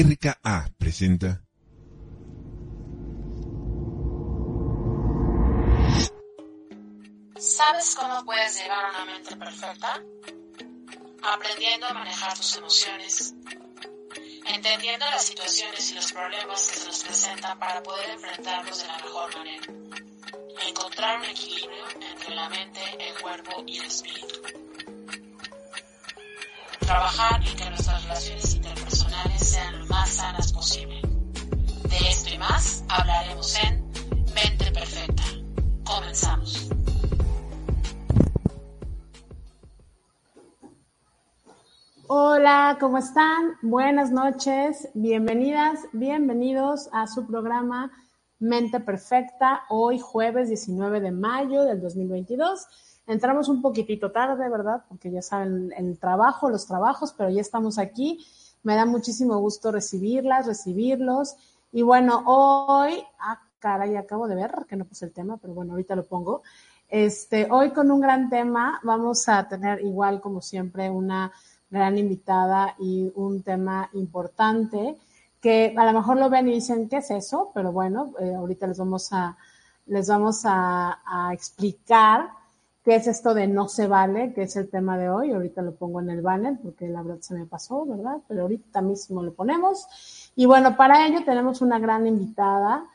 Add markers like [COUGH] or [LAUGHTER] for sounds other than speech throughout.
RKA presenta ¿Sabes cómo puedes llevar una mente perfecta? Aprendiendo a manejar tus emociones, entendiendo las situaciones y los problemas que se nos presentan para poder enfrentarlos de la mejor manera. Encontrar un equilibrio entre la mente, el cuerpo y el espíritu. Trabajar en que nuestras relaciones interpersonales sean lo más sanas posible. De esto y más hablaremos en Mente Perfecta. Comenzamos. Hola, ¿cómo están? Buenas noches, bienvenidas, bienvenidos a su programa Mente Perfecta, hoy jueves 19 de mayo del 2022. Entramos un poquitito tarde, ¿verdad? Porque ya saben el trabajo, los trabajos, pero ya estamos aquí. Me da muchísimo gusto recibirlas, recibirlos. Y bueno, hoy, ah, caray, acabo de ver que no puse el tema, pero bueno, ahorita lo pongo. Este, hoy con un gran tema, vamos a tener igual como siempre una gran invitada y un tema importante que a lo mejor lo ven y dicen, ¿qué es eso? Pero bueno, eh, ahorita les vamos a, les vamos a, a, explicar qué es esto de no se vale, que es el tema de hoy. Ahorita lo pongo en el banner porque la verdad se me pasó, ¿verdad? Pero ahorita mismo lo ponemos. Y bueno, para ello tenemos una gran invitada.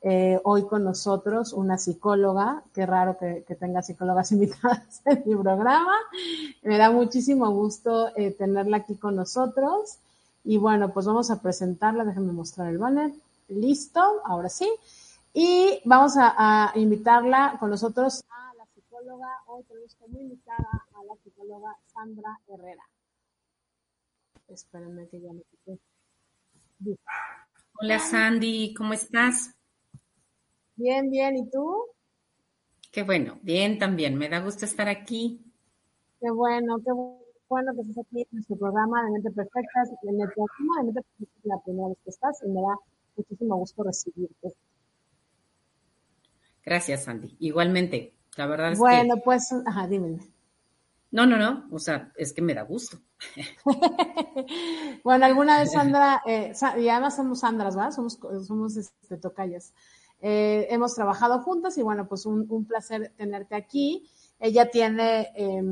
Eh, hoy con nosotros una psicóloga, qué raro que, que, tenga psicólogas [LAUGHS] invitadas en mi programa, me da muchísimo gusto eh, tenerla aquí con nosotros y bueno, pues vamos a presentarla, déjenme mostrar el banner, listo, ahora sí, y vamos a, a invitarla con nosotros a psicóloga, tenemos como invitada a la psicóloga Sandra Herrera. Espérenme que ya me quité. Hola Sandy, ¿cómo estás? Bien, bien, ¿y tú? Qué bueno, bien también, me da gusto estar aquí. Qué bueno, qué bueno que estés aquí en nuestro programa de Mente Perfecta. En el programa de Mente Perfecta es la primera vez que estás y me da muchísimo gusto recibirte. Gracias, Sandy. Igualmente, la verdad es bueno, que... pues, ajá, dime. No, no, no, o sea, es que me da gusto. [LAUGHS] bueno, alguna vez [LAUGHS] Sandra, eh, y además somos Sandras, ¿verdad? Somos, somos este, tocayas. Eh, hemos trabajado juntas y bueno, pues un, un placer tenerte aquí. Ella tiene, eh,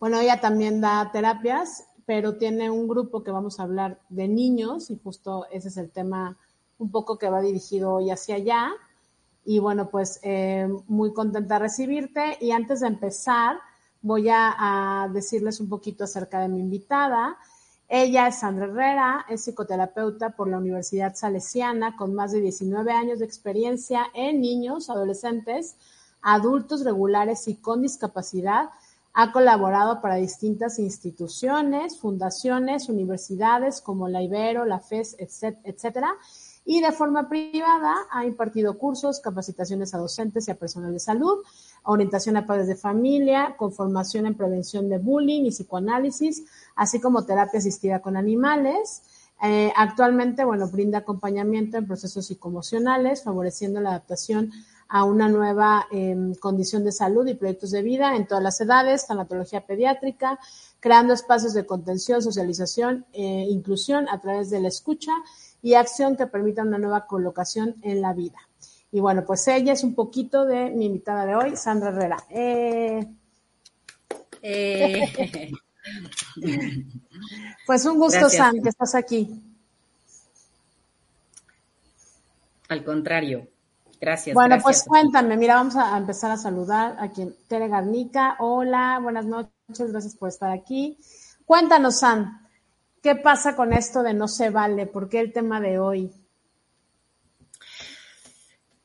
bueno, ella también da terapias, pero tiene un grupo que vamos a hablar de niños y justo ese es el tema un poco que va dirigido hoy hacia allá. Y bueno, pues eh, muy contenta de recibirte. Y antes de empezar, voy a, a decirles un poquito acerca de mi invitada. Ella es Sandra Herrera, es psicoterapeuta por la Universidad Salesiana con más de 19 años de experiencia en niños, adolescentes, adultos regulares y con discapacidad. Ha colaborado para distintas instituciones, fundaciones, universidades como la Ibero, la FES, etcétera. Y de forma privada ha impartido cursos, capacitaciones a docentes y a personal de salud, orientación a padres de familia, con formación en prevención de bullying y psicoanálisis, así como terapia asistida con animales. Eh, actualmente, bueno, brinda acompañamiento en procesos psicoemocionales, favoreciendo la adaptación a una nueva eh, condición de salud y proyectos de vida en todas las edades, tanatología pediátrica, creando espacios de contención, socialización e inclusión a través de la escucha y acción que permitan una nueva colocación en la vida. Y bueno, pues ella es un poquito de mi invitada de hoy, Sandra Herrera. Eh... Eh... [LAUGHS] pues un gusto, Gracias. San, que estás aquí. Al contrario, gracias. Bueno, gracias. pues cuéntame, mira, vamos a empezar a saludar a quien Tere Garnica. Hola, buenas noches, gracias por estar aquí. Cuéntanos, San, ¿qué pasa con esto de no se vale? ¿Por qué el tema de hoy?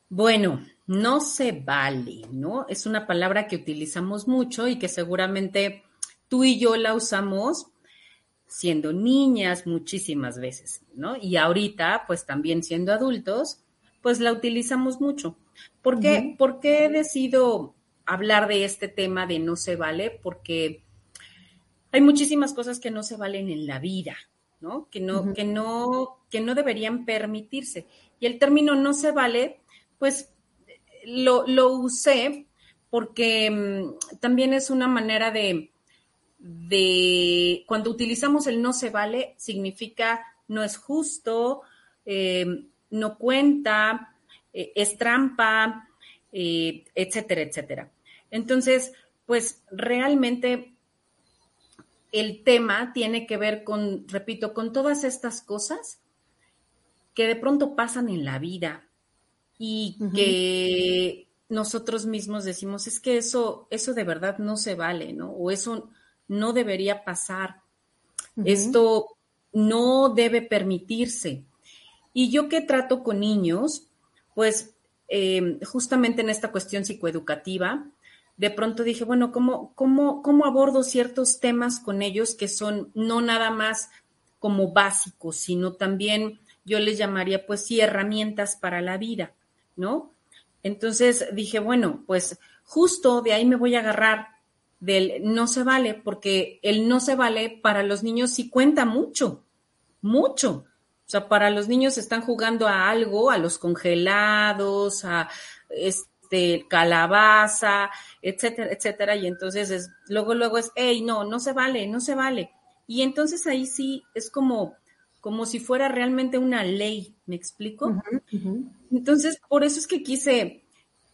Bueno, no se vale, ¿no? Es una palabra que utilizamos mucho y que seguramente tú y yo la usamos siendo niñas muchísimas veces, ¿no? Y ahorita, pues también siendo adultos, pues la utilizamos mucho. ¿Por qué, uh -huh. ¿Por qué decido hablar de este tema de no se vale? Porque hay muchísimas cosas que no se valen en la vida, ¿no? Que no, uh -huh. que no, que no deberían permitirse. Y el término no se vale, pues lo, lo usé porque um, también es una manera de, de, cuando utilizamos el no se vale, significa no es justo, eh, no cuenta, eh, es trampa, eh, etcétera, etcétera. Entonces, pues realmente el tema tiene que ver con, repito, con todas estas cosas que de pronto pasan en la vida y que nosotros mismos decimos, es que eso, eso de verdad no se vale, ¿no? O eso no debería pasar. Esto no debe permitirse. Y yo que trato con niños, pues em, justamente en esta cuestión psicoeducativa, de pronto dije, bueno, ¿cómo, cómo, ¿cómo abordo ciertos temas con ellos que son no nada más como básicos, sino también yo les llamaría pues sí herramientas para la vida, ¿no? Entonces dije, bueno, pues justo de ahí me voy a agarrar del no se vale, porque el no se vale para los niños sí cuenta mucho, mucho. O sea, para los niños están jugando a algo, a los congelados, a este calabaza, etcétera, etcétera. Y entonces es, luego, luego es, hey, no, no se vale, no se vale. Y entonces ahí sí es como, como si fuera realmente una ley, ¿me explico? Entonces, por eso es que quise,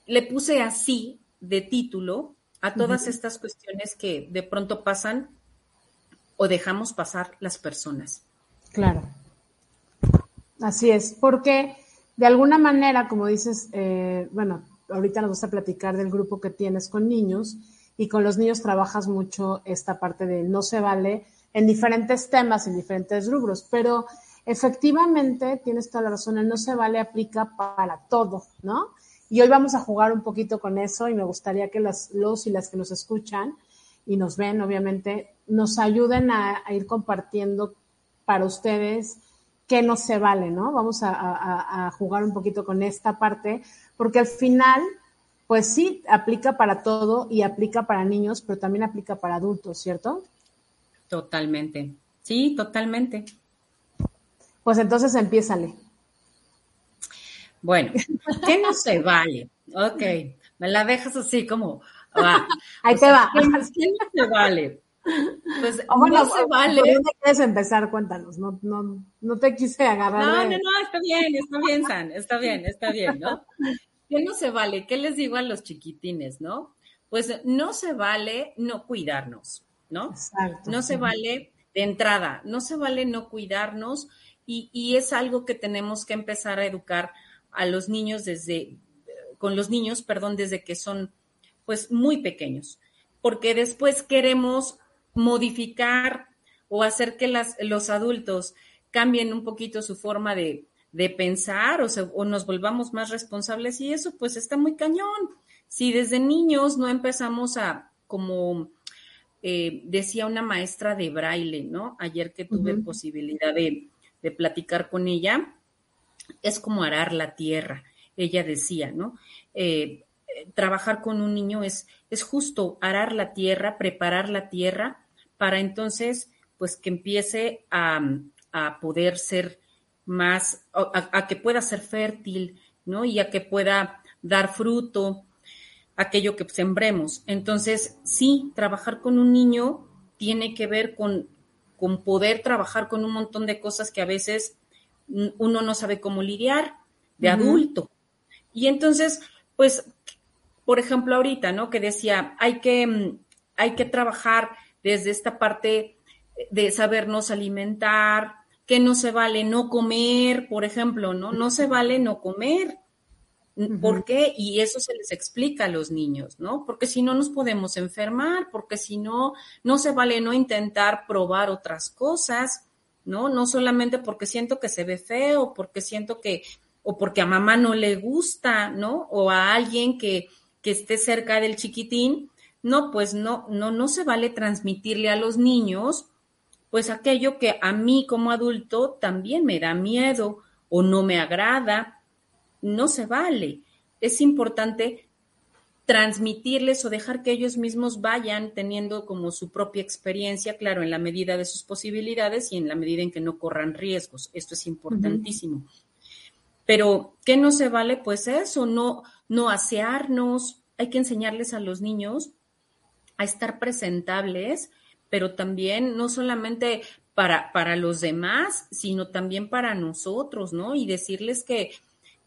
le puse así de título a todas estas cuestiones que de pronto pasan o dejamos pasar las personas. Claro. Así es, porque de alguna manera, como dices, eh, bueno, ahorita nos gusta platicar del grupo que tienes con niños y con los niños trabajas mucho esta parte de no se vale en diferentes temas, en diferentes rubros, pero efectivamente tienes toda la razón, el no se vale aplica para todo, ¿no? Y hoy vamos a jugar un poquito con eso y me gustaría que los y las que nos escuchan y nos ven, obviamente, nos ayuden a, ir compartiendo para ustedes qué no se vale, ¿no? Vamos a, a jugar un poquito con esta parte, porque al final, pues sí, aplica para todo y aplica para niños, pero también aplica para adultos, ¿cierto? Totalmente. Sí, totalmente. Pues entonces empiézale. Bueno, ¿qué no se vale? Ok, me la dejas así como. Ahí te va. ¿qué, no se vale? Pues no se vale. ¿Por dónde quieres empezar? Cuéntanos. No, no, no te quise agarrar. No, no, no, está bien, está bien, San, está bien, está bien, ¿no? ¿Qué no se vale? ¿Qué les digo a los chiquitines, no? Pues no se vale no cuidarnos. ¿no? No se vale de entrada, no se vale no cuidarnos y, es algo que tenemos que empezar a educar a los niños desde, con los niños, perdón, desde que son pues muy pequeños, porque después queremos modificar o hacer que las, los adultos cambien un poquito su forma de, pensar o, o, nos volvamos más responsables y eso pues está muy cañón. Si desde niños no empezamos a como eh, decía una maestra de braille, ¿no? Ayer que tuve posibilidad de, platicar con ella, es como arar la tierra. Ella decía, ¿no? Eh, trabajar con un niño es, es justo arar la tierra, preparar la tierra para entonces, pues que empiece a, poder ser más, a, a, que pueda ser fértil, ¿no? Y a que pueda dar fruto, aquello que sembremos. Entonces, sí, trabajar con un niño tiene que ver con, con poder trabajar con un montón de cosas que a veces uno no sabe cómo lidiar de adulto. Y entonces, pues, por ejemplo, ahorita, ¿no? Que decía, hay que, hay que trabajar desde esta parte de sabernos alimentar, que no se vale no comer, por ejemplo, ¿no? No se vale no comer. ¿Por qué? Y eso se les explica a los niños, ¿no? Porque si no nos podemos enfermar, porque si no, no se vale no intentar probar otras cosas, ¿no? No solamente porque siento que se ve feo, porque siento que, o porque a mamá no le gusta, ¿no? O a alguien que, que esté cerca del chiquitín, no, pues no, no, no se vale transmitirle a los niños, pues aquello que a mí como adulto también me da miedo o no me agrada no se vale. Es importante transmitirles o dejar que ellos mismos vayan teniendo como su propia experiencia, claro, en la medida de sus posibilidades y en la medida en que no corran riesgos. Esto es importantísimo. Pero, ¿qué no se vale? Pues eso, no, no asearnos. Hay que enseñarles a los niños a estar presentables, pero también no solamente para, para los demás, sino también para nosotros, ¿no? Y decirles que,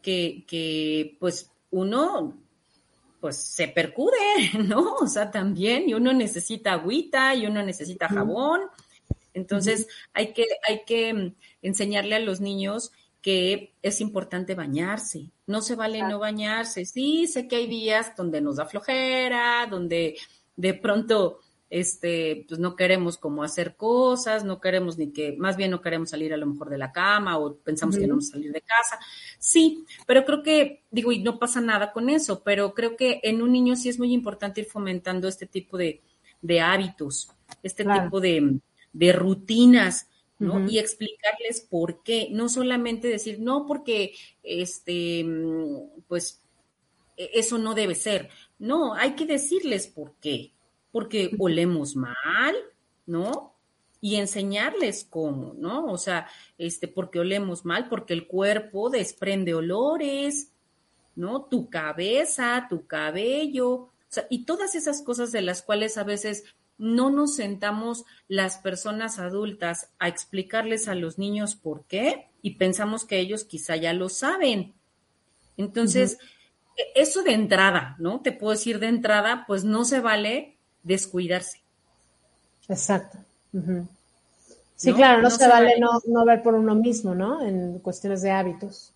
que, que pues uno pues se percude, [LAUGHS] ¿no? O sea, también, y uno necesita agüita, y uno necesita jabón. Entonces, hay que, hay que mm, enseñarle a los niños que es importante bañarse. No se vale no bañarse. Sí, sé que hay días donde nos da flojera, donde de pronto este, pues no queremos como hacer cosas, no queremos ni que, más bien no queremos salir a lo mejor de la cama o pensamos que no vamos a salir de casa. Sí, pero creo que, digo, y no pasa nada con eso, pero creo que en un niño sí es muy importante ir fomentando este tipo de, de hábitos, este tipo de, de rutinas, ¿no? Y explicarles por qué, no solamente decir, no, porque, este, pues, e-, eso no debe ser. No, hay que decirles por qué porque olemos mal, ¿no? Y enseñarles cómo, ¿no? O sea, este, porque olemos mal, porque el cuerpo desprende olores, ¿no? Tu cabeza, tu cabello, o sea, y todas esas cosas de las cuales a veces no nos sentamos las personas adultas a explicarles a los niños por qué y pensamos que ellos quizá ya lo saben. Entonces, eso de entrada, ¿no? Te puedo decir de entrada, pues no se vale descuidarse. Exacto. Sí, claro, no, se, vale, No, ver por uno mismo, ¿no? En cuestiones de hábitos.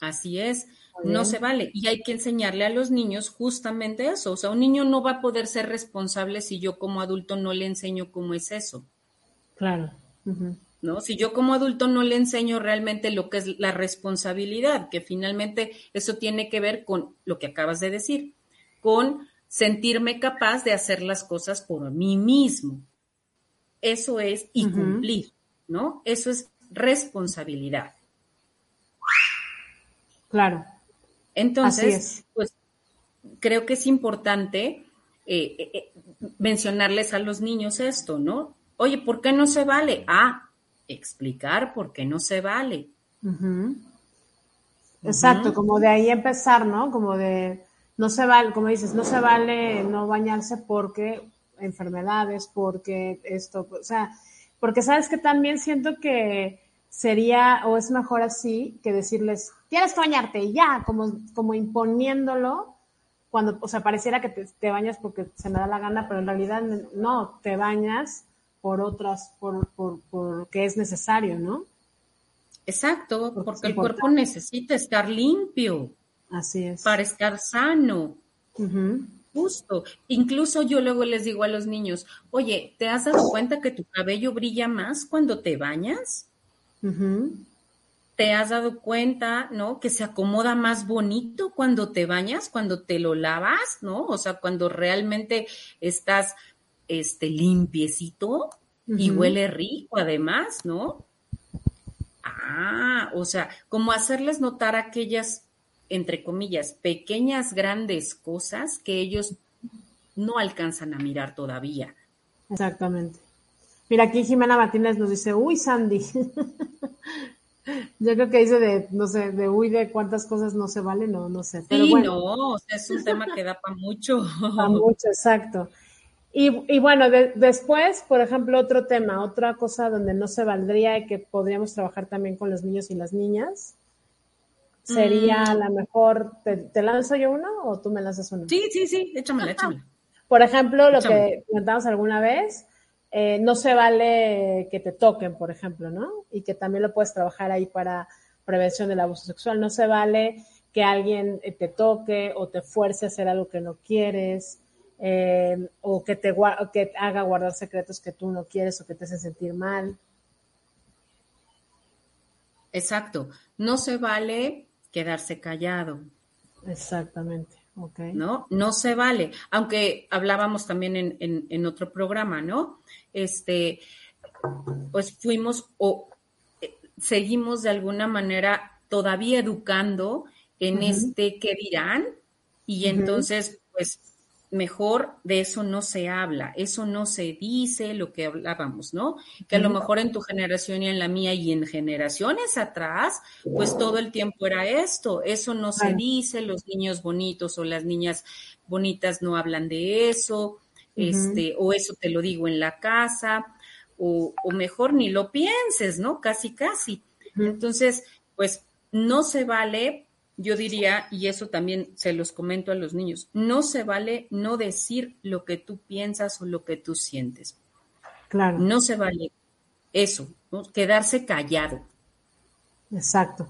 Así es, no se vale. Y hay que enseñarle a los niños justamente eso. O sea, un niño no va a poder ser responsable si yo como adulto no le enseño cómo es eso. Claro. ¿No? Si yo como adulto no le enseño realmente lo que es la responsabilidad, que finalmente eso tiene que ver con lo que acabas de decir, con sentirme capaz de hacer las cosas por mí mismo. Eso es y cumplir, ¿no? Eso es responsabilidad. Claro. Entonces, pues creo que es importante eh, eh, eh, mencionarles a los niños esto, ¿no? Oye, ¿por qué no se vale? Ah, explicar por qué no se vale. Exacto, como de ahí empezar, ¿no? Como de no se vale, como dices, no se vale no bañarse porque enfermedades, porque esto, o sea, porque sabes que también siento que sería o es mejor así que decirles, tienes que bañarte y ya, como, como imponiéndolo, cuando, o sea, pareciera que te, bañas porque se me da la gana, pero en realidad no, te bañas por otras, por, por, porque es necesario, ¿no? Exacto, porque el cuerpo necesita estar limpio. Así es. Para estar sano. Justo. Incluso yo luego les digo a los niños, oye, ¿te has dado cuenta que tu cabello brilla más cuando te bañas? ¿Te has dado cuenta, no? Que se acomoda más bonito cuando te bañas, cuando te lo lavas, ¿no? O sea, cuando realmente estás, este, limpiecito y huele rico además, ¿no? Ah, o sea, como hacerles notar aquellas entre comillas, pequeñas, grandes cosas que ellos no alcanzan a mirar todavía. Exactamente. Mira, aquí Jimena Martínez nos dice, uy, Sandy. [LAUGHS] Yo creo que dice de, no sé, de uy, de cuántas cosas no se valen, no, no sé. Pero sí, no, es un tema que da para mucho. [LAUGHS] Para mucho, exacto. Y, bueno, después, por ejemplo, otro tema, otra cosa donde no se valdría y que podríamos trabajar también con los niños y las niñas, sería mm. la mejor, ¿te, lanzo yo uno o tú me lanzas uno? Sí, sí, sí, échamela, échamela. [LAUGHS] Por ejemplo, lo que comentamos alguna vez, eh, no se vale que te toquen, por ejemplo, ¿no? Y que también lo puedes trabajar ahí para prevención del abuso sexual. No se vale que alguien eh, te toque o te fuerce a hacer algo que no quieres. Eh, o que te que haga guardar secretos que tú no quieres o que te hace sentir mal. Exacto. No se vale quedarse callado. Exactamente. Okay. ¿No? No se vale. Aunque hablábamos también en, en, otro programa, ¿no? Este, pues fuimos o eh, seguimos de alguna manera todavía educando en este qué dirán y entonces pues mejor de eso no se habla, eso no se dice, lo que hablábamos, ¿no? Que a lo mejor en tu generación y en la mía y en generaciones atrás, pues todo el tiempo era esto, eso no se dice, los niños bonitos o las niñas bonitas no hablan de eso, este, o eso te lo digo en la casa, o, mejor ni lo pienses, ¿no? Casi, casi. Entonces, pues no se vale, yo diría, y eso también se los comento a los niños, no se vale no decir lo que tú piensas o lo que tú sientes. Claro. No se vale eso, quedarse callado. Exacto.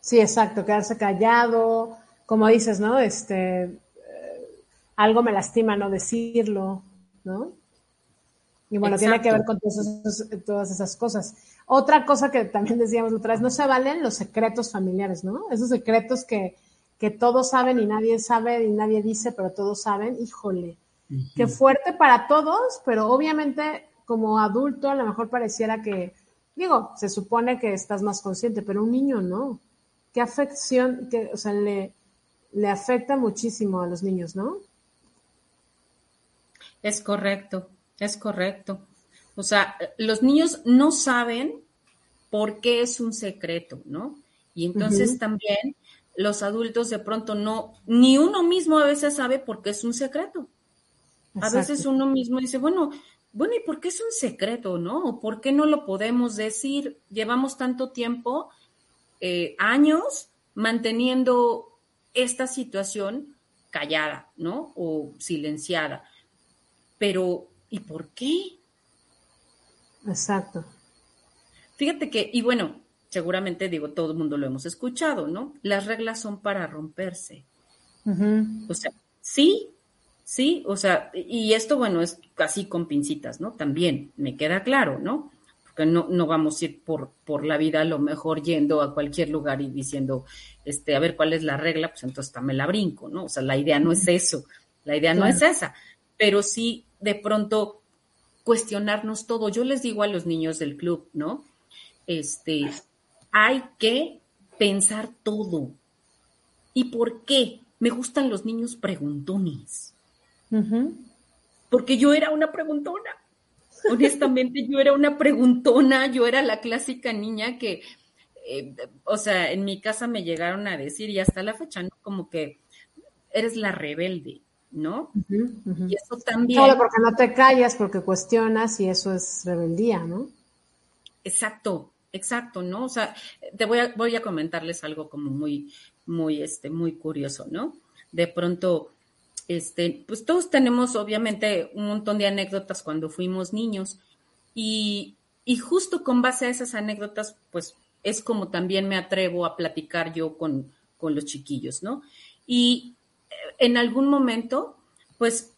Sí, exacto, quedarse callado, como dices, ¿no? Este, eh, algo me lastima no decirlo, ¿no? Y bueno, tiene que ver con todas esas, cosas. Otra cosa que también decíamos otra vez, no se valen los secretos familiares, ¿no? Esos secretos que, que todos saben y nadie sabe y nadie dice, pero todos saben, híjole, qué fuerte para todos, pero obviamente como adulto a lo mejor pareciera que, digo, se supone que estás más consciente, pero un niño no. Qué afección, que, o sea, le, le afecta muchísimo a los niños, ¿no? Es correcto. Es correcto. O sea, los niños no saben por qué es un secreto, ¿no? Y entonces también los adultos de pronto no, ni uno mismo a veces sabe por qué es un secreto. A veces uno mismo dice, bueno, bueno, ¿y por qué es un secreto, no? ¿O por qué no lo podemos decir? Llevamos tanto tiempo, eh, años, manteniendo esta situación callada, ¿no? O silenciada. Pero ¿Y por qué? Exacto. Fíjate que, y bueno, seguramente digo, todo el mundo lo hemos escuchado, ¿no? Las reglas son para romperse. O sea, sí, sí, o sea, y esto, bueno, es casi con pincitas, ¿no? También, me queda claro, ¿no? Porque no, no vamos a ir por, por la vida a lo mejor yendo a cualquier lugar y diciendo, este, a ver cuál es la regla, pues entonces también la brinco, ¿no? O sea, la idea no es eso, la idea no es esa, pero sí de pronto cuestionarnos todo. Yo les digo a los niños del club, ¿no? Este, hay que pensar todo. ¿Y por qué? Me gustan los niños preguntones. Porque yo era una preguntona. Honestamente, yo era una preguntona, yo era la clásica niña que, eh, o sea, en mi casa me llegaron a decir, y hasta la fecha, ¿no? Como que eres la rebelde. ¿No? Y eso también. Claro, porque no te callas, porque cuestionas y eso es rebeldía, ¿no? Exacto, exacto, ¿no? O sea, te voy a, voy a comentarles algo como muy, muy, este, muy curioso, ¿no? De pronto, este, pues todos tenemos obviamente un montón de anécdotas cuando fuimos niños y, y justo con base a esas anécdotas, pues es como también me atrevo a platicar yo con, con los chiquillos, ¿no? Y en algún momento, pues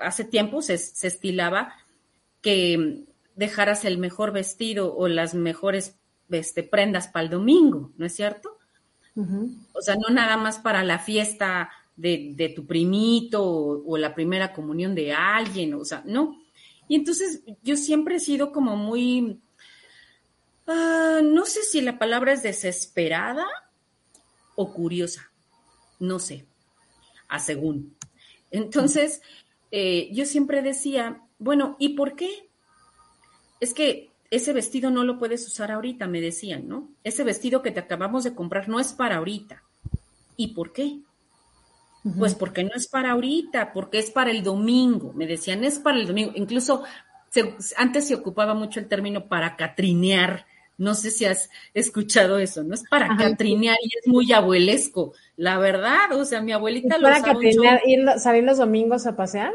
hace tiempo se, estilaba que dejaras el mejor vestido o las mejores este, prendas para el domingo, ¿no es cierto? O sea, no nada más para la fiesta de, tu primito o, la primera comunión de alguien, o sea, no. Y entonces yo siempre he sido como muy, ah, no sé si la palabra es desesperada o curiosa no sé, a según. Entonces, eh, yo siempre decía, bueno, ¿y por qué? Es que ese vestido no lo puedes usar ahorita, me decían, ¿no? Ese vestido que te acabamos de comprar no es para ahorita. ¿Y por qué? Pues porque no es para ahorita, porque es para el domingo. Me decían, es para el domingo. Incluso antes se ocupaba mucho el término para catrinear no sé si has escuchado eso, ¿no? Es para catrinear y es muy abuelesco, la verdad. O sea, mi abuelita ¿Es lo para catrinear, ir, salir los domingos a pasear?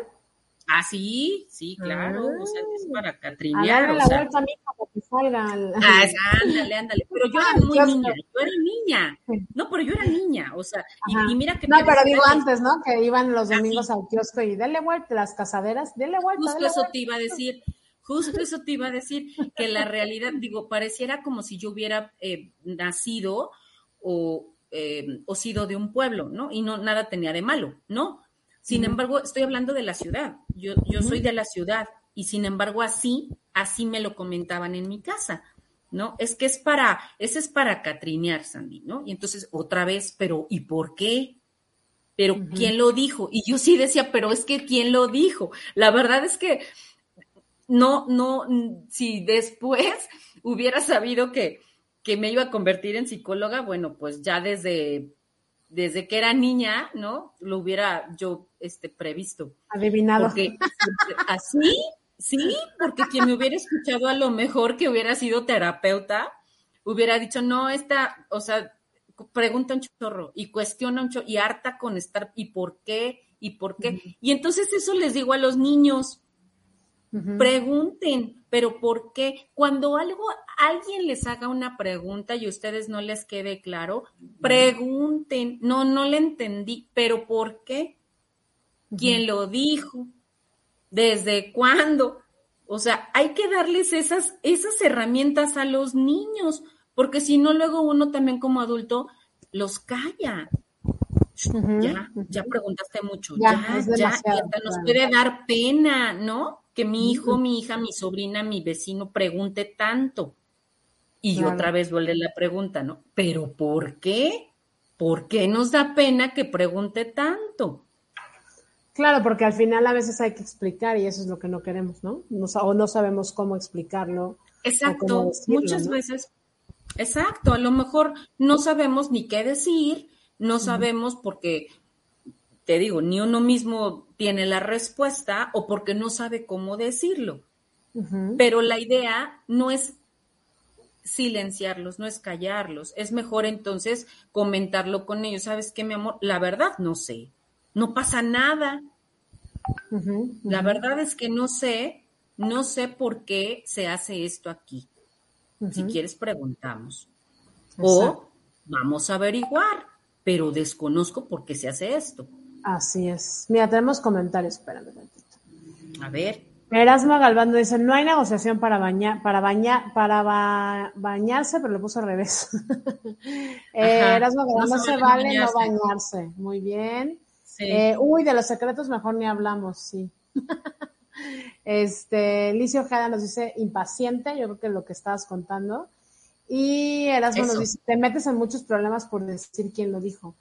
Ah, sí, sí, claro. O sea, es para catrinear. A la vuelta, mija, para que salga. Ah, [LAUGHS] ándale, ándale. Pero yo era muy niña, yo era niña. No, pero yo era niña, o sea, y, mira que... No, pero digo antes, ¿no? Que iban los ah, domingos al kiosco y dale vuelta, las cazaderas, dale vuelta. Justo eso te iba a decir Justo eso te iba a decir, que la realidad, digo, pareciera como si yo hubiera eh, nacido eh, o, sido de un pueblo, ¿no? Y no, nada tenía de malo, ¿no? Sin embargo, estoy hablando de la ciudad. Yo, yo soy de la ciudad y sin embargo así, así me lo comentaban en mi casa, ¿no? Es que es para, ese es para catrinear, Sandy, ¿no? Y entonces otra vez, pero ¿y por qué? Pero ¿quién lo dijo? Y yo sí decía, pero es que ¿quién lo dijo? La verdad es que no, no, si después [LAUGHS] hubiera sabido que, que me iba a convertir en psicóloga, bueno, pues ya desde, desde que era niña, ¿no? Lo hubiera yo este, previsto. Adivinado. Porque [LAUGHS] así, Sí, porque quien me hubiera escuchado a lo mejor que hubiera sido terapeuta, hubiera dicho, no, esta, o sea, pregunta un chorro y cuestiona un chorro y harta con estar, ¿y por qué? ¿Y por qué? Y entonces eso les digo a los niños, pregunten, pero ¿por qué? Cuando algo, alguien les haga una pregunta y ustedes no les quede claro, pregunten, no, no le entendí, pero ¿por qué? ¿Quién lo dijo? ¿Desde cuándo? O sea, hay que darles esas, esas herramientas a los niños, porque si no, luego uno también como adulto los calla. Ya, ya preguntaste mucho, ya, ya, ya, nos puede dar pena, ¿no? Que mi hijo, mi hija, mi sobrina, mi vecino pregunte tanto. Y otra vez vuelve la pregunta, ¿no? ¿Pero por qué? ¿Por qué nos da pena que pregunte tanto? Claro, porque al final a veces hay que explicar y eso es lo que no queremos, ¿no? o no sabemos cómo explicarlo. Exacto, muchas veces. Exacto, a lo mejor no sabemos ni qué decir, no sabemos porque, te digo, ni uno mismo tiene la respuesta o porque no sabe cómo decirlo. Pero la idea no es silenciarlos, no es callarlos. Es mejor entonces comentarlo con ellos. ¿Sabes qué, mi amor? La verdad no sé no pasa nada. La verdad es que no sé, no sé por qué se hace esto aquí. Si quieres, preguntamos. O vamos a averiguar, pero desconozco por qué se hace esto. Así es. Mira, tenemos comentarios, espérame un momentito. A ver. Erasmo Galvando dice, no hay negociación para bañar, para bañar, para bañarse, pero lo puso al revés. [LAUGHS] eh, Erasmo Galvando no se vale no bañarse. Muy bien. Eh, uy, de los secretos mejor ni hablamos, sí. [LAUGHS] este, Licio Ojeda nos dice impaciente, yo creo que es lo que estabas contando. Y Erasmo nos dice, te metes en muchos problemas por decir quién lo dijo.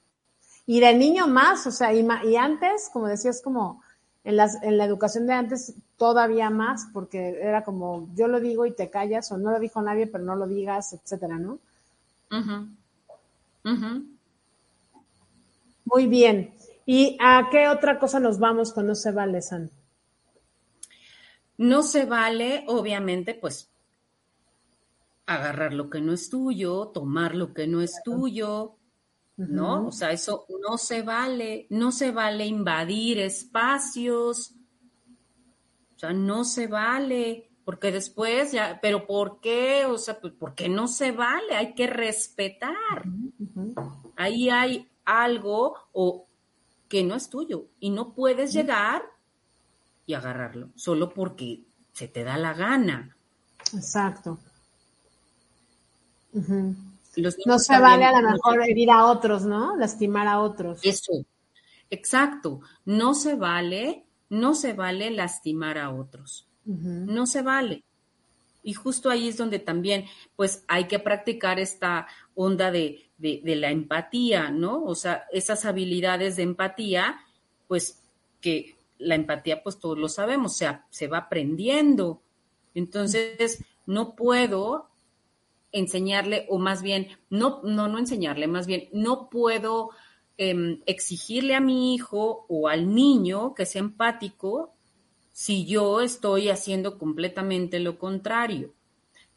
Y de niño más, o sea, y, y antes, como decías, como en, las, en la educación de antes, todavía más, porque era como, yo lo digo y te callas, o no lo dijo nadie, pero no lo digas, etcétera, ¿no? Muy bien. ¿Y a qué otra cosa nos vamos con no se vale, San? No se vale, obviamente, pues agarrar lo que no es tuyo, tomar lo que no es tuyo, ¿no? O sea, eso no se vale, no se vale invadir espacios, o sea, no se vale, porque después ya, pero ¿por qué? O sea, pues porque no se vale, hay que respetar. Ahí hay algo o que no es tuyo y no puedes llegar y agarrarlo solo porque se te da la gana. Exacto. No se vale a lo mejor herir a otros, ¿no? Lastimar a otros. Eso, exacto. No se vale, no se vale lastimar a otros. No se vale. Y justo ahí es donde también, pues, hay que practicar esta onda de, de, la empatía, ¿no? O sea, esas habilidades de empatía, pues que la empatía, pues todos lo sabemos, se, se va aprendiendo. Entonces, no puedo enseñarle, o más bien, no, no, no enseñarle, más bien, no puedo em, exigirle a mi hijo o al niño que sea empático si yo estoy haciendo completamente lo contrario.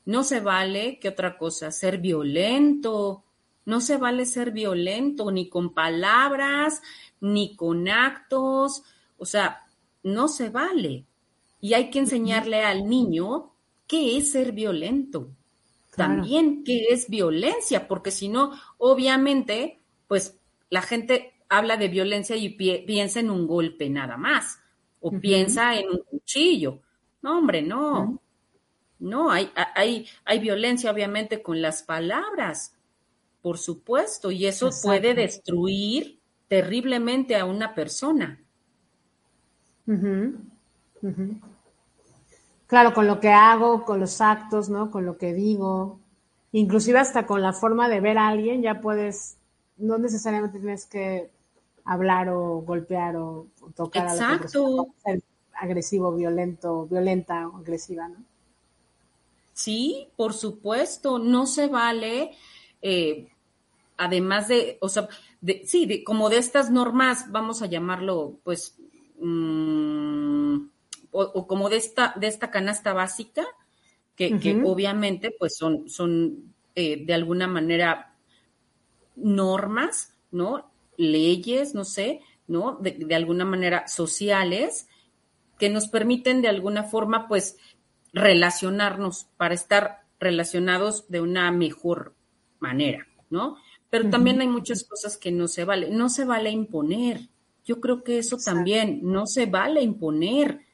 No se vale, ¿qué otra cosa? Ser violento, no se vale ser violento ni con palabras, ni con actos, o sea, no se vale. Y hay que enseñarle al niño qué es ser violento, también qué es violencia, porque si no, obviamente, pues la gente habla de violencia y piensa en un golpe nada más, o piensa en un cuchillo. No, hombre, no. No, hay, hay, hay violencia obviamente con las palabras por supuesto, y eso puede destruir terriblemente a una persona. Claro, con lo que hago, con los actos, ¿no? Con lo que digo, inclusive hasta con la forma de ver a alguien, ya puedes, no necesariamente tienes que hablar o golpear o, tocar a la agresivo, violento, violenta o agresiva, ¿no? Sí, por supuesto, no se vale eh, además de, o sea, de, sí, de, como de estas normas, vamos a llamarlo, pues, mm, o, como de esta, de esta canasta básica, que, que obviamente pues son, son eh, de alguna manera normas, ¿no? Leyes, no sé, ¿no? De, de, alguna manera sociales que nos permiten de alguna forma pues relacionarnos para estar relacionados de una mejor manera, ¿no? Pero también hay muchas cosas que no se vale. No se vale imponer. Yo creo que eso también, no se vale imponer.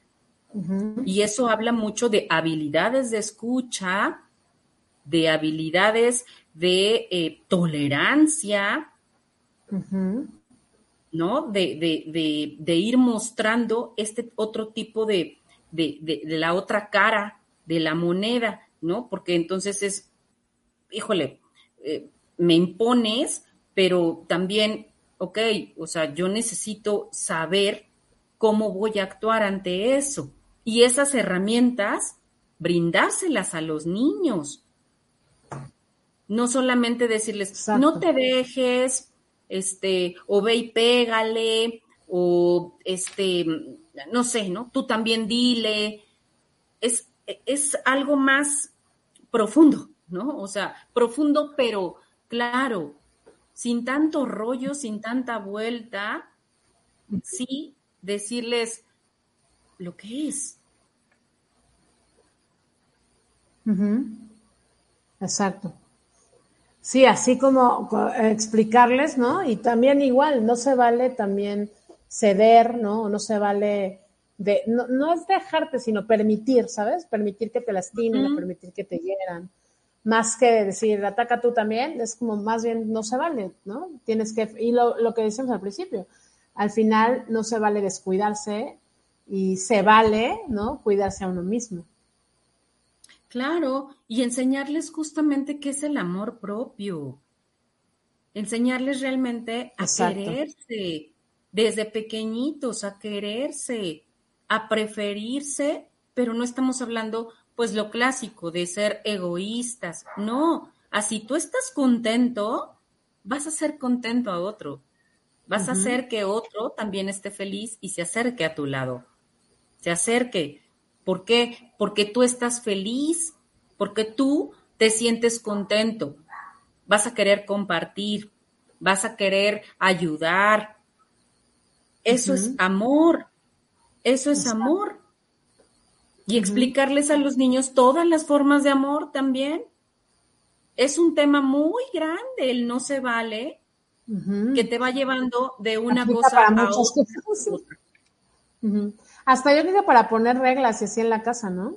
Y eso habla mucho de habilidades de escucha, de habilidades de eh, tolerancia, ¿no? De, de, ir mostrando este otro tipo de, de, la otra cara de la moneda, ¿no? Porque entonces es, híjole, eh, me impones, pero también, ok, o sea, yo necesito saber cómo voy a actuar ante eso. Y esas herramientas, brindárselas a los niños. No solamente decirles, no te dejes, este, o ve y pégale, o este, no sé, ¿no? Tú también dile. Es, es algo más profundo, ¿no? O sea, profundo, pero claro, sin tanto rollo, sin tanta vuelta, sí decirles lo que es. Exacto. Sí, así como explicarles, ¿no? Y también igual, no se vale también ceder, ¿no? No se vale de, no, no es dejarte, sino permitir, ¿sabes? Permitir que te lastimen, permitir que te hieran. Más que decir, ataca tú también, es como más bien no se vale, ¿no? Tienes que, y lo, lo que decíamos al principio, al final no se vale descuidarse y se vale, ¿no? Cuidarse a uno mismo. Claro, y enseñarles justamente qué es el amor propio. Enseñarles realmente a quererse, desde pequeñitos, a quererse, a preferirse, pero no estamos hablando, pues, lo clásico de ser egoístas. No, así tú estás contento, vas a ser contento a otro. Vas a hacer que otro también esté feliz y se acerque a tu lado. Se acerque ¿Por qué? Porque tú estás feliz, porque tú te sientes contento, vas a querer compartir, vas a querer ayudar. Eso es amor, eso es amor. Y explicarles a los niños todas las formas de amor también. Es un tema muy grande, el no se vale, que te va llevando de una cosa a otra. Hasta yo creo para poner reglas y así en la casa, ¿no?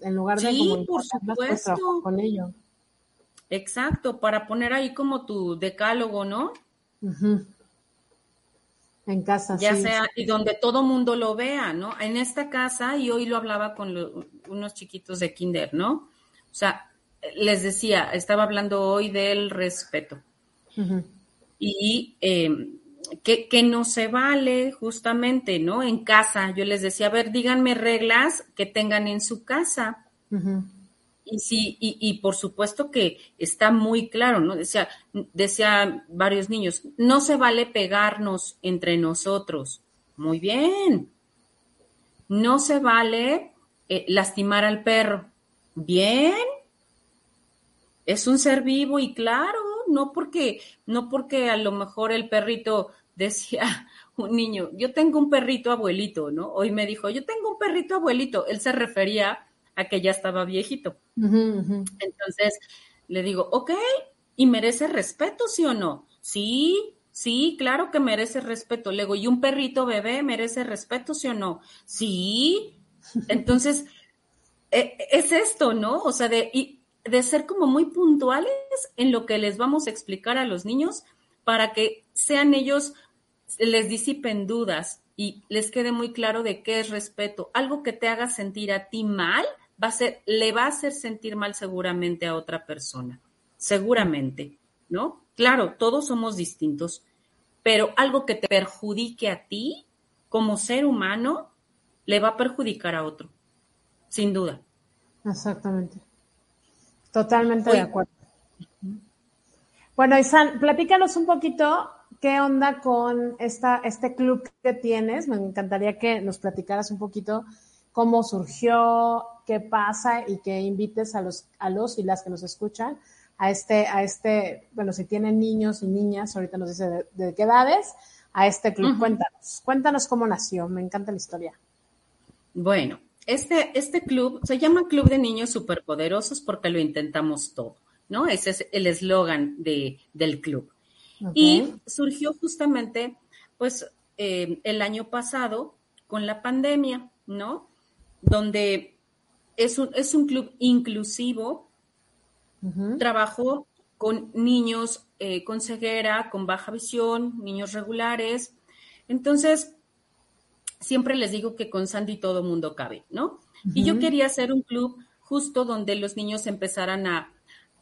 En lugar de sí, por supuesto. con ello. Exacto, para poner ahí como tu decálogo, ¿no? En casa, ya sea, y donde todo mundo lo vea, ¿no? En esta casa, y hoy lo hablaba con unos chiquitos de kinder, ¿no? O sea, les decía, estaba hablando hoy del respeto. Y eh, que, no se vale justamente, ¿no? En casa, yo les decía, a ver, díganme reglas que tengan en su casa. Y sí, y, y, por supuesto que está muy claro, ¿no? Decía, decía varios niños, no se vale pegarnos entre nosotros. Muy bien. No se vale eh, lastimar al perro. Bien. Es un ser vivo y claro, no porque, no porque a lo mejor el perrito [LAUGHS] decía un niño, yo tengo un perrito abuelito, ¿no? Hoy me dijo, yo tengo un perrito abuelito. Él se refería a que ya estaba viejito. Entonces le digo, ok, ¿y merece respeto, sí o no? Sí, sí, claro que merece respeto. Le digo, ¿y un perrito bebé merece respeto, sí o no? Sí. [LAUGHS] Entonces, e, es esto, ¿no? O sea, de, de ser como muy puntuales en lo que les vamos a explicar a los niños para que sean ellos, les disipen dudas y les quede muy claro de qué es respeto. Algo que te haga sentir a ti mal, va a ser, le va a hacer sentir mal seguramente a otra persona. Seguramente, ¿no? Claro, todos somos distintos, pero algo que te perjudique a ti como ser humano, le va a perjudicar a otro, sin duda. Exactamente. Totalmente de acuerdo. Bueno, Isan, platícanos un poquito qué onda con esta, este club que tienes. Me encantaría que nos platicaras un poquito cómo surgió, qué pasa y que invites a los, a los y las que nos escuchan a este, a este, bueno, si tienen niños y niñas, ahorita nos dice de, qué edades, a este club. Cuéntanos, cuéntanos cómo nació, me encanta la historia. Bueno, este, este club se llama Club de Niños Superpoderosos porque lo intentamos todo, ¿no? Ese es el eslogan de, del club. Y surgió justamente, pues, eh, el año pasado con la pandemia, ¿no? Donde es un, es un club inclusivo, trabajó con niños eh, con ceguera, con baja visión, niños regulares. Entonces, siempre les digo que con Sandy todo mundo cabe, ¿no? Y yo quería hacer un club justo donde los niños empezaran a,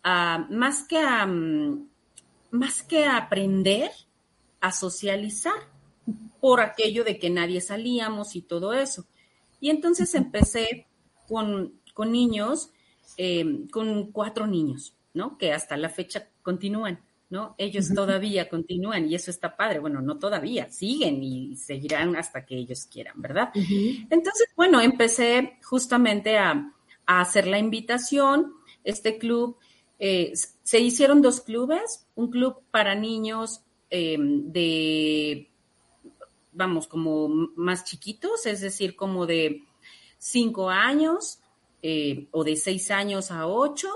a más que a, mm, más que a aprender, a socializar por aquello de que nadie salíamos y todo eso. Y entonces empecé con, con niños, em, con cuatro niños, ¿no? Que hasta la fecha continúan, ¿no? Ellos todavía continúan y eso está padre. Bueno, no todavía, siguen y seguirán hasta que ellos quieran, ¿verdad? Entonces, bueno, empecé justamente a, a, hacer la invitación. Este club, eh, se hicieron dos clubes, un club para niños em, de vamos, como más chiquitos, es decir, como de cinco años eh, o de seis años a ocho.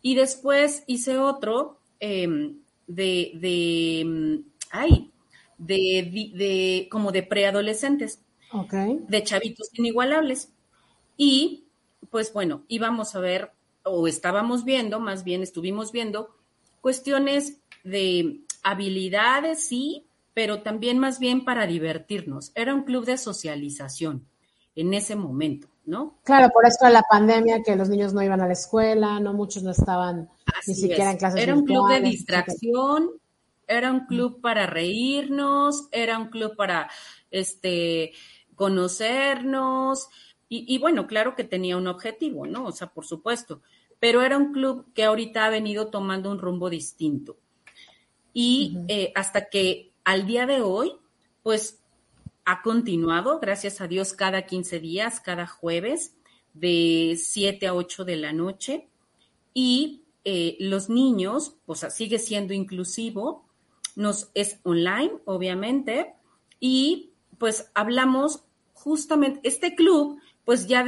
Y después hice otro em, de, de, ay, de, de, como de preadolescentes, de chavitos inigualables. Y pues bueno, íbamos a ver, o estábamos viendo, más bien estuvimos viendo, cuestiones de habilidades, sí, pero también más bien para divertirnos. Era un club de socialización en ese momento, ¿no? Claro, por eso la pandemia, que los niños no iban a la escuela, no muchos no estaban ni siquiera en clases. Era un club de distracción, era un club para reírnos, era un club para este conocernos y, y bueno, claro que tenía un objetivo, ¿no? O sea, por supuesto, pero era un club que ahorita ha venido tomando un rumbo distinto. Y eh, hasta que al día de hoy, pues ha continuado, gracias a Dios, cada 15 días, cada jueves, de 7 a 8 de la noche. Y eh, los niños, pues sigue siendo inclusivo, nos es online, obviamente, y pues hablamos justamente, este club, pues ya,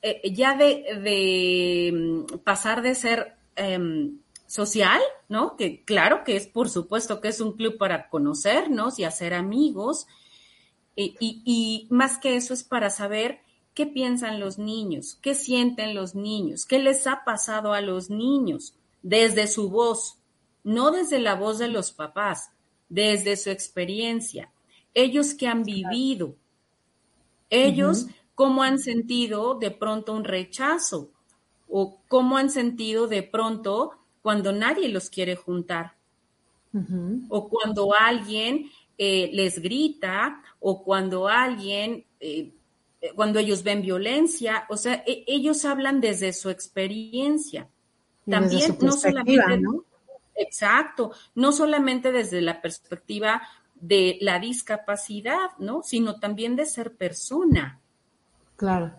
eh, ya de, de, mm, pasar de ser em, social, ¿no? Que claro que es, por supuesto, que es un club para conocernos y hacer amigos. Y, más que eso es para saber qué piensan los niños, qué sienten los niños, qué les ha pasado a los niños desde su voz, no desde la voz de los papás, desde su experiencia. Ellos que han vivido, ellos cómo han sentido de pronto un rechazo o cómo han sentido de pronto cuando nadie los quiere juntar. O cuando alguien eh, les grita, o cuando alguien, eh, cuando ellos ven violencia, o sea, e, ellos hablan desde su experiencia. También no solamente, ¿no? exacto, no solamente desde la perspectiva de la discapacidad, ¿no? Sino también de ser persona. Claro.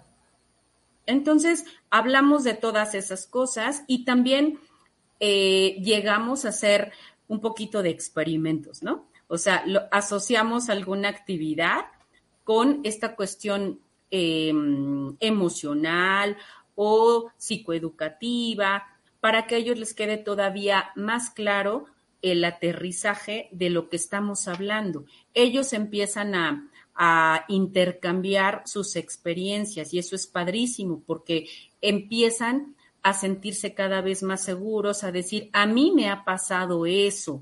Entonces, hablamos de todas esas cosas y también eh, llegamos a hacer un poquito de experimentos, ¿no? O sea, asociamos alguna actividad con esta cuestión em, emocional o psicoeducativa para que a ellos les quede todavía más claro el aterrizaje de lo que estamos hablando. Ellos empiezan a, a intercambiar sus experiencias y eso es padrísimo porque empiezan a sentirse cada vez más seguros, a decir, a mí me ha pasado eso,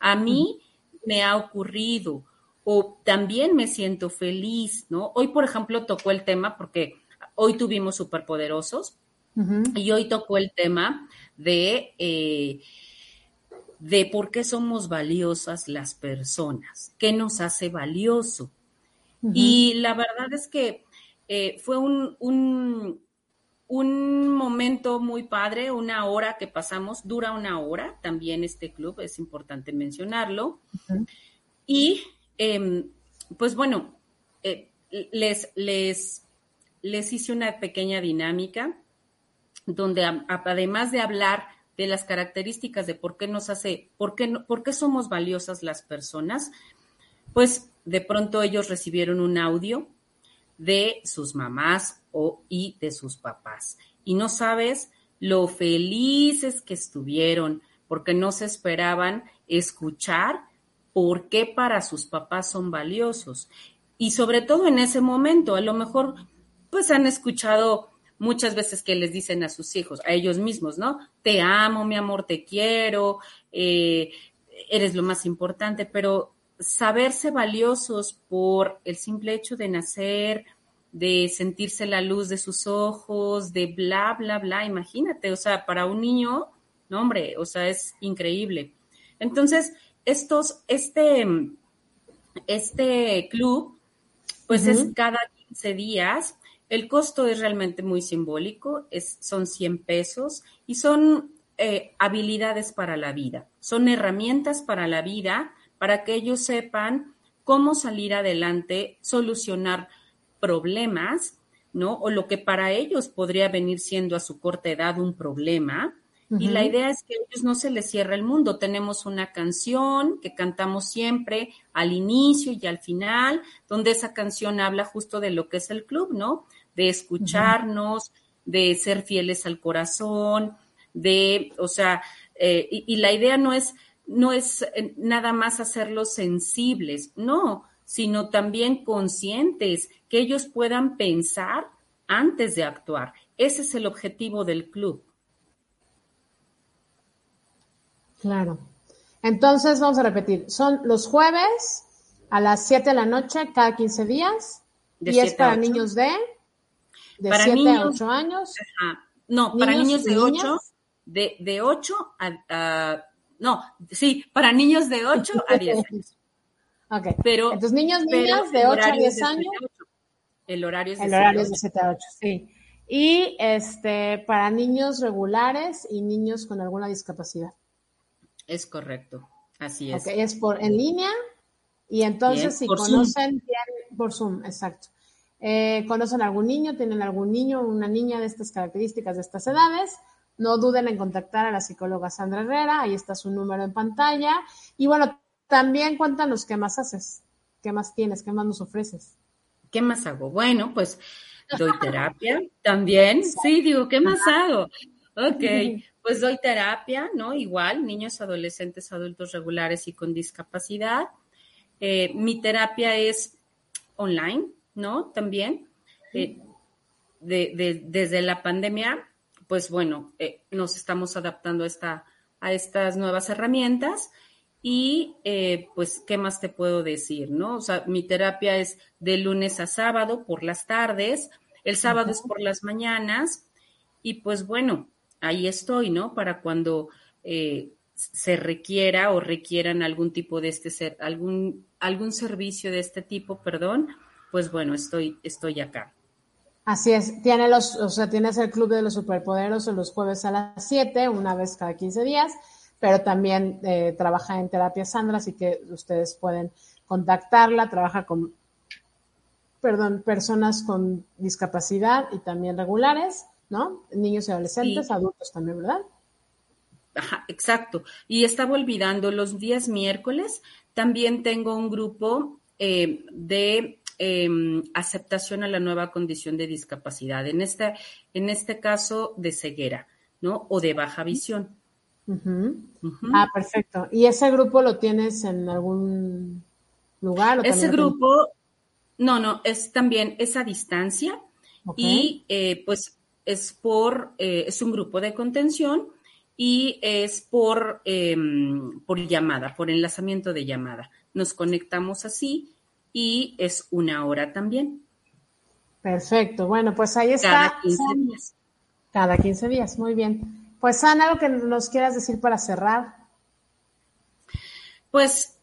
a mí me ha ocurrido, o también me siento feliz, ¿no? Hoy, por ejemplo, tocó el tema, porque hoy tuvimos superpoderosos, y hoy tocó el tema de, eh, de por qué somos valiosas las personas, qué nos hace valioso. Y la verdad es que eh, fue un, un momento muy padre, una hora que pasamos, dura una hora, también este club, es importante mencionarlo. Y em, pues bueno, eh, les, les les hice una pequeña dinámica donde además de hablar de las características de por qué nos hace, por qué, por qué somos valiosas las personas, pues de pronto ellos recibieron un audio de sus mamás o, y de sus papás. Y no sabes lo felices que estuvieron porque no se esperaban escuchar por qué para sus papás son valiosos. Y sobre todo en ese momento, a lo mejor pues han escuchado muchas veces que les dicen a sus hijos, a ellos mismos, ¿no? Te amo, mi amor, te quiero, eh, eres lo más importante, pero saberse valiosos por el simple hecho de nacer, de sentirse la luz de sus ojos, de bla, bla, bla, imagínate, o sea, para un niño, no hombre, o sea, es increíble. Entonces, estos, este, este club, pues es cada 15 días, el costo es realmente muy simbólico, es, son 100 pesos y son eh, habilidades para la vida, son herramientas para la vida para que ellos sepan cómo salir adelante, solucionar problemas, ¿no? O lo que para ellos podría venir siendo a su corta edad un problema. Y la idea es que a ellos no se les cierre el mundo. Tenemos una canción que cantamos siempre al inicio y al final, donde esa canción habla justo de lo que es el club, ¿no? De escucharnos, de ser fieles al corazón, de, o sea, eh, y, la idea no es no es eh, nada más hacerlos sensibles, no, sino también conscientes, que ellos puedan pensar antes de actuar. Ese es el objetivo del club. Claro. Entonces, vamos a repetir, son los jueves a las 7 de la noche cada 15 días y es para niños de, de 7 a 8 años. No, para niños de 8, de, de 8 a no, sí, para niños de 8 a 10 años. [LAUGHS] ok. Pero, Entonces, niños, niñas de 8 a 10 años. El horario es de, el horario es de 7 a 8, sí. Y este, para niños regulares y niños con alguna discapacidad. Es correcto, así es. Ok, es por en línea y entonces si conocen, por Zoom, exacto. Eh, conocen algún niño, tienen algún niño, una niña de estas características, de estas edades, no duden en contactar a la psicóloga Sandra Herrera, ahí está su número en pantalla. Y bueno, también cuéntanos qué más haces, qué más tienes, qué más nos ofreces. ¿Qué más hago? Bueno, pues doy [LAUGHS] terapia también. Sí, digo, ¿qué más hago? Ok, pues doy terapia, ¿no? Igual, niños, adolescentes, adultos regulares y con discapacidad. Eh, mi terapia es online, ¿no? También. Eh, desde la pandemia pues bueno, eh, nos estamos adaptando a, esta, a estas nuevas herramientas. Y eh, pues, ¿qué más te puedo decir? ¿No? O sea, mi terapia es de lunes a sábado por las tardes, el sábado es por las mañanas, y pues bueno, ahí estoy, ¿no? Para cuando eh, se requiera o requieran algún tipo de este ser, algún, algún servicio de este tipo, perdón, pues bueno, estoy, estoy acá. Así es, tiene los, o sea, tienes el Club de los Superpoderosos los jueves a las 7, una vez cada 15 días, pero también eh, trabaja en terapia Sandra, así que ustedes pueden contactarla, trabaja con, perdón, personas con discapacidad y también regulares, ¿no? Niños y adolescentes, adultos también, ¿verdad? Ajá, exacto. Y estaba olvidando, los días miércoles también tengo un grupo eh, de Em, aceptación a la nueva condición de discapacidad, en este, en este caso de ceguera, ¿no? O de baja visión. Ah, perfecto. ¿Y ese grupo lo tienes en algún lugar? ese grupo, no, no, es también esa distancia y eh, pues es por, eh, es un grupo de contención y es por, em, por llamada, por enlazamiento de llamada. Nos conectamos así y es una hora también. Perfecto. Bueno, pues ahí está. Cada 15 días. Cada 15 días, muy bien. Pues Ana, algo que nos quieras decir para cerrar. Pues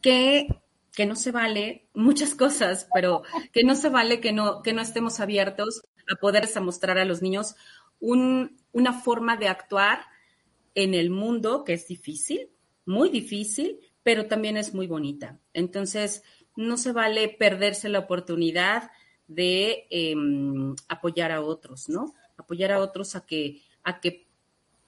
que, que no se vale muchas cosas, pero que no se vale que no, que no estemos abiertos a poder mostrar a los niños un, una forma de actuar en el mundo que es difícil, muy difícil, pero también es muy bonita. Entonces, no se vale perderse la oportunidad de em, apoyar a otros, ¿no? Apoyar a otros a que, a que,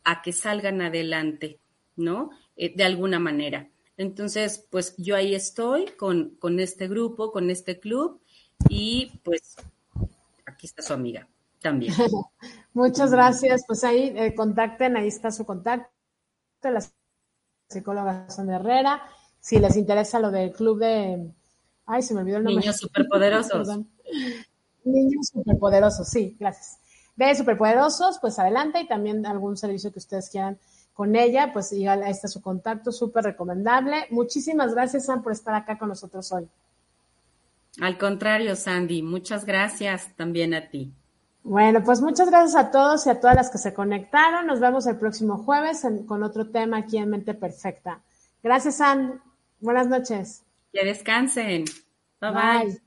a que salgan adelante, ¿no? Eh, de alguna manera. Entonces, pues yo ahí estoy con, con este grupo, con este club y pues aquí está su amiga también. [LAUGHS] Muchas gracias. Pues ahí eh, contacten, ahí está su contacto, psicóloga Sandra Herrera. Si les interesa lo del club de... Ay, se me olvidó el nombre. Niños superpoderosos. [LAUGHS] Niños superpoderosos, sí, gracias. De superpoderosos, pues adelante y también algún servicio que ustedes quieran con ella, pues ya ahí está su contacto, súper recomendable. Muchísimas gracias, Sam, por estar acá con nosotros hoy. Al contrario, Sandy, muchas gracias también a ti. Bueno, pues muchas gracias a todos y a todas las que se conectaron. Nos vemos el próximo jueves con otro tema aquí en Mente Perfecta. Gracias, San. Buenas noches. Que descansen. bye. bye.